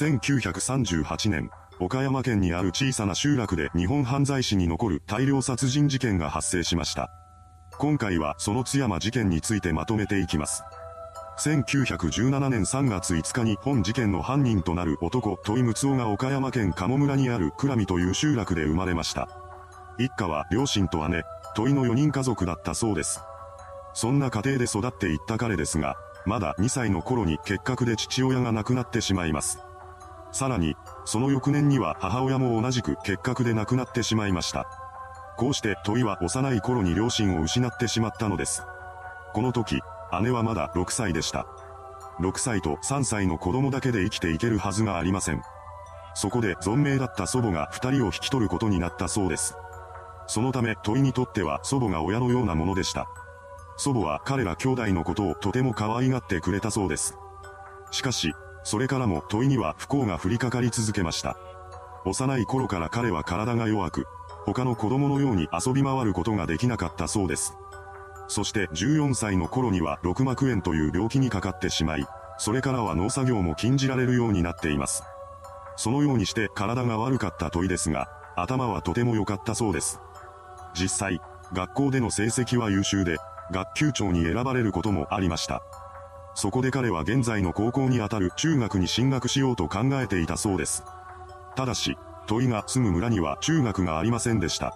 1938年、岡山県にある小さな集落で日本犯罪史に残る大量殺人事件が発生しました。今回はその津山事件についてまとめていきます。1917年3月5日に本事件の犯人となる男、戸井睦夫が岡山県鴨村にある倉見という集落で生まれました。一家は両親と姉、戸井の4人家族だったそうです。そんな家庭で育っていった彼ですが、まだ2歳の頃に結核で父親が亡くなってしまいます。さらに、その翌年には母親も同じく結核で亡くなってしまいました。こうして問いは幼い頃に両親を失ってしまったのです。この時、姉はまだ6歳でした。6歳と3歳の子供だけで生きていけるはずがありません。そこで存命だった祖母が2人を引き取ることになったそうです。そのため問いにとっては祖母が親のようなものでした。祖母は彼ら兄弟のことをとても可愛がってくれたそうです。しかし、それからも問いには不幸が降りかかり続けました。幼い頃から彼は体が弱く、他の子供のように遊び回ることができなかったそうです。そして14歳の頃には六膜炎という病気にかかってしまい、それからは農作業も禁じられるようになっています。そのようにして体が悪かった問いですが、頭はとても良かったそうです。実際、学校での成績は優秀で、学級長に選ばれることもありました。そこで彼は現在の高校にあたる中学に進学しようと考えていたそうです。ただし、問いが住む村には中学がありませんでした。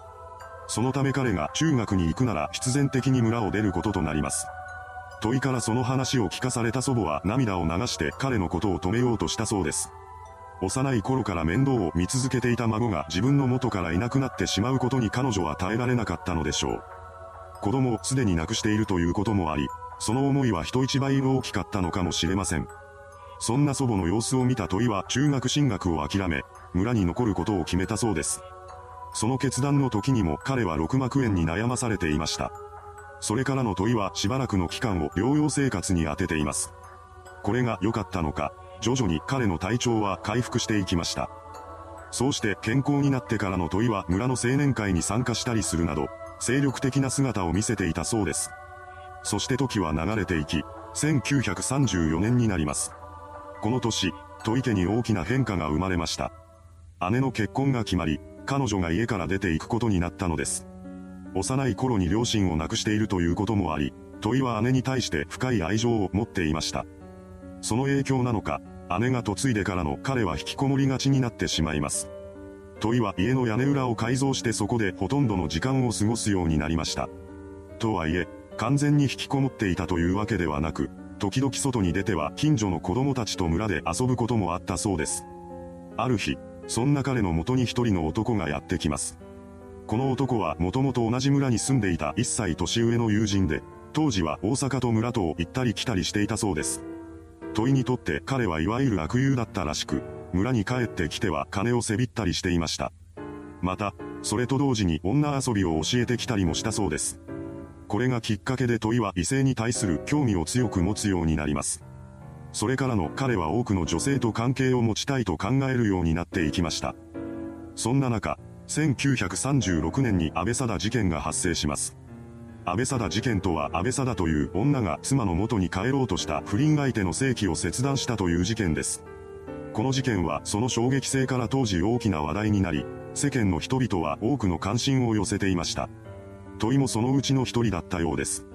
そのため彼が中学に行くなら必然的に村を出ることとなります。問いからその話を聞かされた祖母は涙を流して彼のことを止めようとしたそうです。幼い頃から面倒を見続けていた孫が自分の元からいなくなってしまうことに彼女は耐えられなかったのでしょう。子供をすでに亡くしているということもあり、その思いは人一倍大きかったのかもしれません。そんな祖母の様子を見た問いは中学進学を諦め、村に残ることを決めたそうです。その決断の時にも彼は六膜炎に悩まされていました。それからの問いはしばらくの期間を療養生活に当てています。これが良かったのか、徐々に彼の体調は回復していきました。そうして健康になってからの問いは村の青年会に参加したりするなど、精力的な姿を見せていたそうです。そして時は流れていき、1934年になります。この年、戸池に大きな変化が生まれました。姉の結婚が決まり、彼女が家から出て行くことになったのです。幼い頃に両親を亡くしているということもあり、問いは姉に対して深い愛情を持っていました。その影響なのか、姉が嫁いでからの彼は引きこもりがちになってしまいます。問いは家の屋根裏を改造してそこでほとんどの時間を過ごすようになりました。とはいえ、完全に引きこもっていたというわけではなく、時々外に出ては近所の子供たちと村で遊ぶこともあったそうです。ある日、そんな彼の元に一人の男がやってきます。この男はもともと同じ村に住んでいた一歳年上の友人で、当時は大阪と村とを行ったり来たりしていたそうです。問いにとって彼はいわゆる悪友だったらしく、村に帰ってきては金をせびったりしていました。また、それと同時に女遊びを教えてきたりもしたそうです。これがきっかけで問いは異性に対する興味を強く持つようになります。それからの彼は多くの女性と関係を持ちたいと考えるようになっていきました。そんな中、1936年に安倍貞事件が発生します。安倍貞事件とは安倍貞という女が妻の元に帰ろうとした不倫相手の正規を切断したという事件です。この事件はその衝撃性から当時大きな話題になり、世間の人々は多くの関心を寄せていました。問いもそのうちの一人だったようです。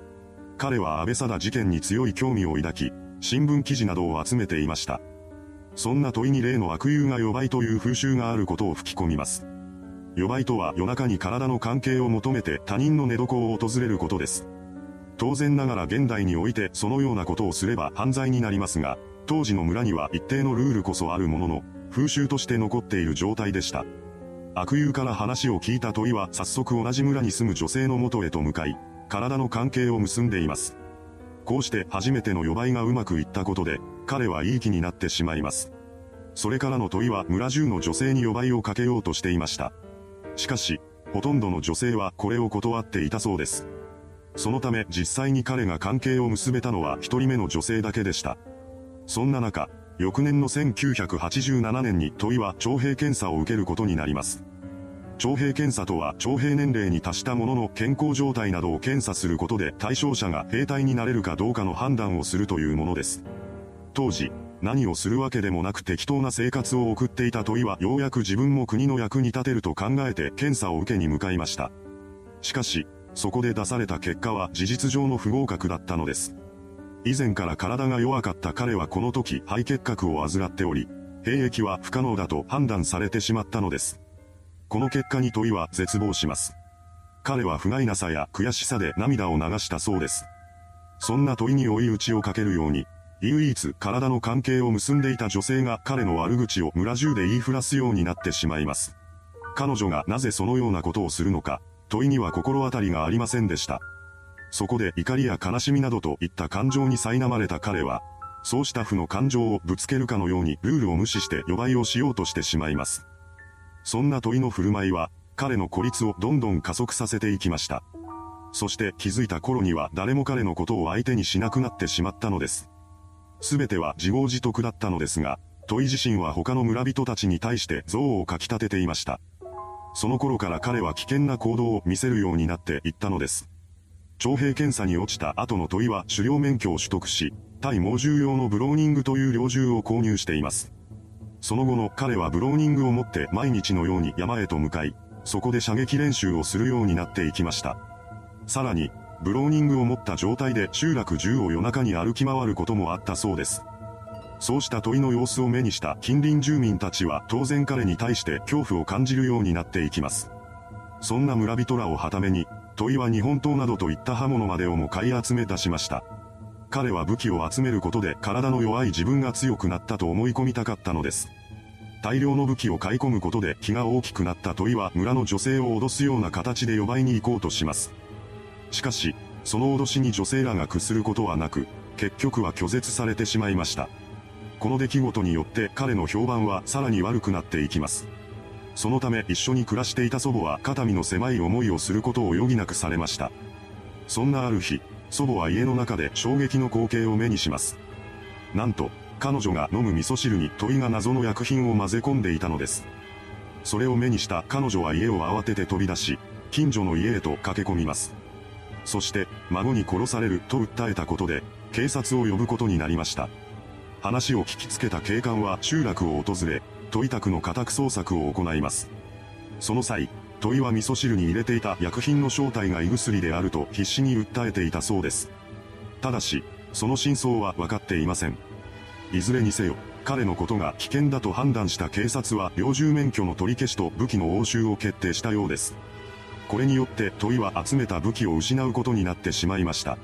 彼は安倍貞事件に強い興味を抱き、新聞記事などを集めていました。そんな問いに例の悪友が予売という風習があることを吹き込みます。予売とは夜中に体の関係を求めて他人の寝床を訪れることです。当然ながら現代においてそのようなことをすれば犯罪になりますが、当時の村には一定のルールこそあるものの、風習として残っている状態でした。悪友から話を聞いた問いは早速同じ村に住む女性の元へと向かい、体の関係を結んでいます。こうして初めての予売がうまくいったことで、彼はいい気になってしまいます。それからの問いは村中の女性に予売をかけようとしていました。しかし、ほとんどの女性はこれを断っていたそうです。そのため実際に彼が関係を結べたのは一人目の女性だけでした。そんな中、翌年の1987年に問いは徴兵検査を受けることになります。徴兵検査とは徴兵年齢に達した者の健康状態などを検査することで対象者が兵隊になれるかどうかの判断をするというものです。当時、何をするわけでもなく適当な生活を送っていた問いはようやく自分も国の役に立てると考えて検査を受けに向かいました。しかし、そこで出された結果は事実上の不合格だったのです。以前から体が弱かった彼はこの時肺結核を患っており、兵役は不可能だと判断されてしまったのです。この結果に問いは絶望します。彼は不甲斐なさや悔しさで涙を流したそうです。そんな問いに追い打ちをかけるように、唯一体の関係を結んでいた女性が彼の悪口を村中で言いふらすようになってしまいます。彼女がなぜそのようなことをするのか、問いには心当たりがありませんでした。そこで怒りや悲しみなどといった感情に苛まれた彼は、そうした負の感情をぶつけるかのようにルールを無視して予売をしようとしてしまいます。そんな問いの振る舞いは、彼の孤立をどんどん加速させていきました。そして気づいた頃には誰も彼のことを相手にしなくなってしまったのです。すべては自業自得だったのですが、トイ自身は他の村人たちに対して憎悪をかき立てていました。その頃から彼は危険な行動を見せるようになっていったのです。徴兵検査に落ちた後の問いは狩猟免許を取得し、対猛獣用のブローニングという猟銃を購入しています。その後の彼はブローニングを持って毎日のように山へと向かい、そこで射撃練習をするようになっていきました。さらに、ブローニングを持った状態で集落中を夜中に歩き回ることもあったそうです。そうした問いの様子を目にした近隣住民たちは当然彼に対して恐怖を感じるようになっていきます。そんな村人らをはために、問いは日本刀などといった刃物までをも買い集め出しました。彼は武器を集めることで体の弱い自分が強くなったと思い込みたかったのです。大量の武器を買い込むことで気が大きくなった問いは村の女性を脅すような形で呼ばいに行こうとします。しかし、その脅しに女性らが屈することはなく、結局は拒絶されてしまいました。この出来事によって彼の評判はさらに悪くなっていきます。そのため一緒に暮らしていた祖母は肩身の狭い思いをすることを余儀なくされました。そんなある日、祖母は家の中で衝撃の光景を目にします。なんと、彼女が飲む味噌汁に鳥が謎の薬品を混ぜ込んでいたのです。それを目にした彼女は家を慌てて飛び出し、近所の家へと駆け込みます。そして、孫に殺されると訴えたことで、警察を呼ぶことになりました。話を聞きつけた警官は集落を訪れ、問い宅の家宅捜索を行います。その際、問いは味噌汁に入れていた薬品の正体が胃薬であると必死に訴えていたそうです。ただし、その真相は分かっていません。いずれにせよ、彼のことが危険だと判断した警察は猟銃免許の取り消しと武器の押収を決定したようです。これによって問いは集めた武器を失うことになってしまいました。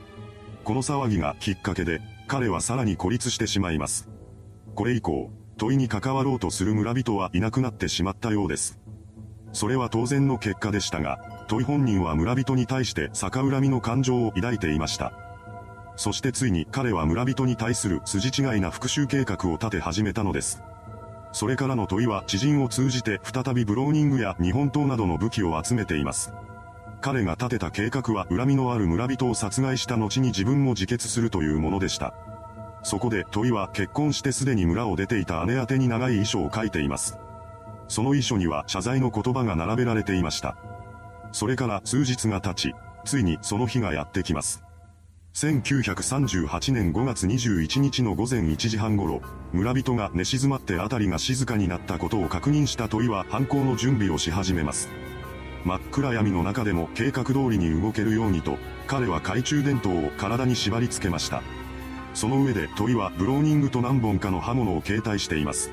この騒ぎがきっかけで、彼はさらに孤立してしまいます。これ以降、問いに関わろうとする村人はいなくなってしまったようです。それは当然の結果でしたが、問い本人は村人に対して逆恨みの感情を抱いていました。そしてついに彼は村人に対する筋違いな復讐計画を立て始めたのです。それからの問いは知人を通じて再びブローニングや日本刀などの武器を集めています。彼が立てた計画は恨みのある村人を殺害した後に自分も自決するというものでした。そこで問いは結婚してすでに村を出ていた姉宛てに長い遺書を書いています。その遺書には謝罪の言葉が並べられていました。それから数日が経ち、ついにその日がやってきます。1938年5月21日の午前1時半頃、村人が寝静まって辺りが静かになったことを確認した問いは犯行の準備をし始めます。真っ暗闇の中でも計画通りに動けるようにと、彼は懐中電灯を体に縛り付けました。その上で問いはブローニングと何本かの刃物を携帯しています。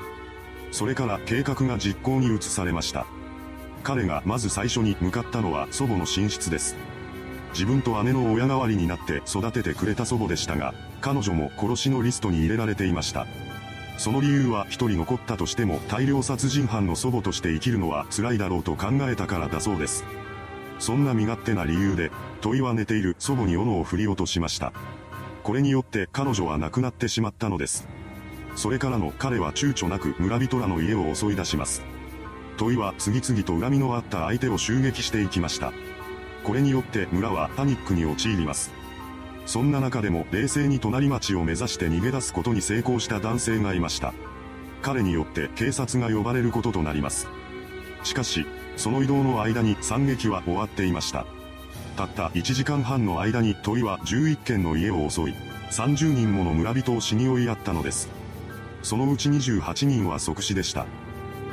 それから計画が実行に移されました。彼がまず最初に向かったのは祖母の寝室です。自分と姉の親代わりになって育ててくれた祖母でしたが、彼女も殺しのリストに入れられていました。その理由は一人残ったとしても大量殺人犯の祖母として生きるのは辛いだろうと考えたからだそうです。そんな身勝手な理由で、問いは寝ている祖母に斧を振り落としました。これによって彼女は亡くなってしまったのです。それからの彼は躊躇なく村人らの家を襲い出します。問いは次々と恨みのあった相手を襲撃していきました。これによって村はパニックに陥ります。そんな中でも冷静に隣町を目指して逃げ出すことに成功した男性がいました。彼によって警察が呼ばれることとなります。しかし、その移動の間に惨劇は終わっていました。たった1時間半の間に問は11軒の家を襲い、30人もの村人を死に追いやったのです。そのうち28人は即死でした。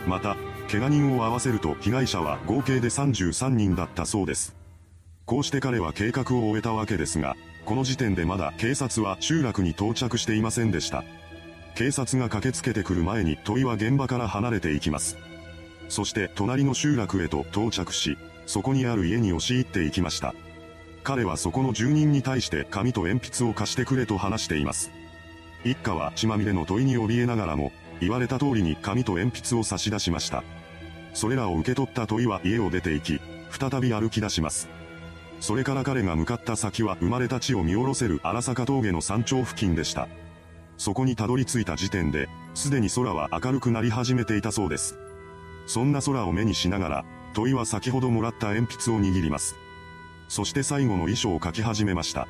また、怪我人を合わせると被害者は合計で33人だったそうです。こうして彼は計画を終えたわけですが、この時点でまだ警察は集落に到着していませんでした。警察が駆けつけてくる前に問いは現場から離れていきます。そして隣の集落へと到着し、そこにある家に押し入っていきました。彼はそこの住人に対して紙と鉛筆を貸してくれと話しています。一家は血まみれの問いに怯えながらも、言われた通りに紙と鉛筆を差し出しました。それらを受け取った問いは家を出て行き、再び歩き出します。それから彼が向かった先は生まれた地を見下ろせる荒坂峠の山頂付近でした。そこにたどり着いた時点で、すでに空は明るくなり始めていたそうです。そんな空を目にしながら、問いは先ほどもらった鉛筆を握ります。そして最後の遺書を書き始めました。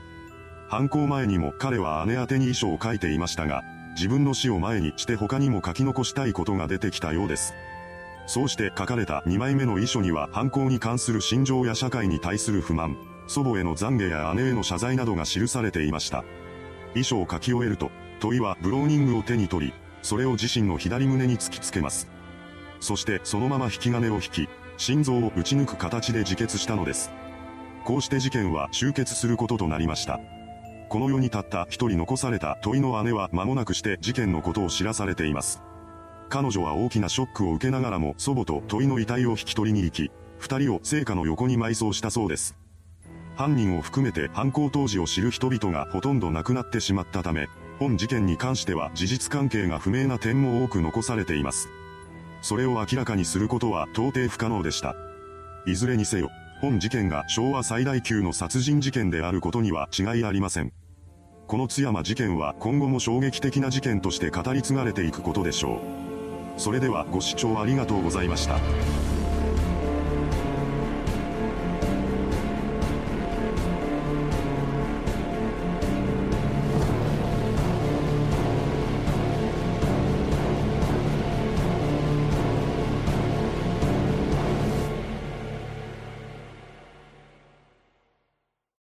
犯行前にも彼は姉宛てに遺書を書いていましたが、自分の死を前にして他にも書き残したいことが出てきたようです。そうして書かれた2枚目の遺書には犯行に関する心情や社会に対する不満、祖母への懺悔や姉への謝罪などが記されていました。遺書を書き終えると、問いはブローニングを手に取り、それを自身の左胸に突きつけます。そしてそのまま引き金を引き、心臓を撃ち抜く形で自決したのです。こうして事件は終結することとなりました。この世にたった一人残された問いの姉は間もなくして事件のことを知らされています。彼女は大きなショックを受けながらも祖母と問いの遺体を引き取りに行き、二人を聖火の横に埋葬したそうです。犯人を含めて犯行当時を知る人々がほとんど亡くなってしまったため、本事件に関しては事実関係が不明な点も多く残されています。それを明らかにすることは到底不可能でした。いずれにせよ、本事件が昭和最大級の殺人事件であることには違いありません。この津山事件は今後も衝撃的な事件として語り継がれていくことでしょう。それではご視聴ありがとうございました。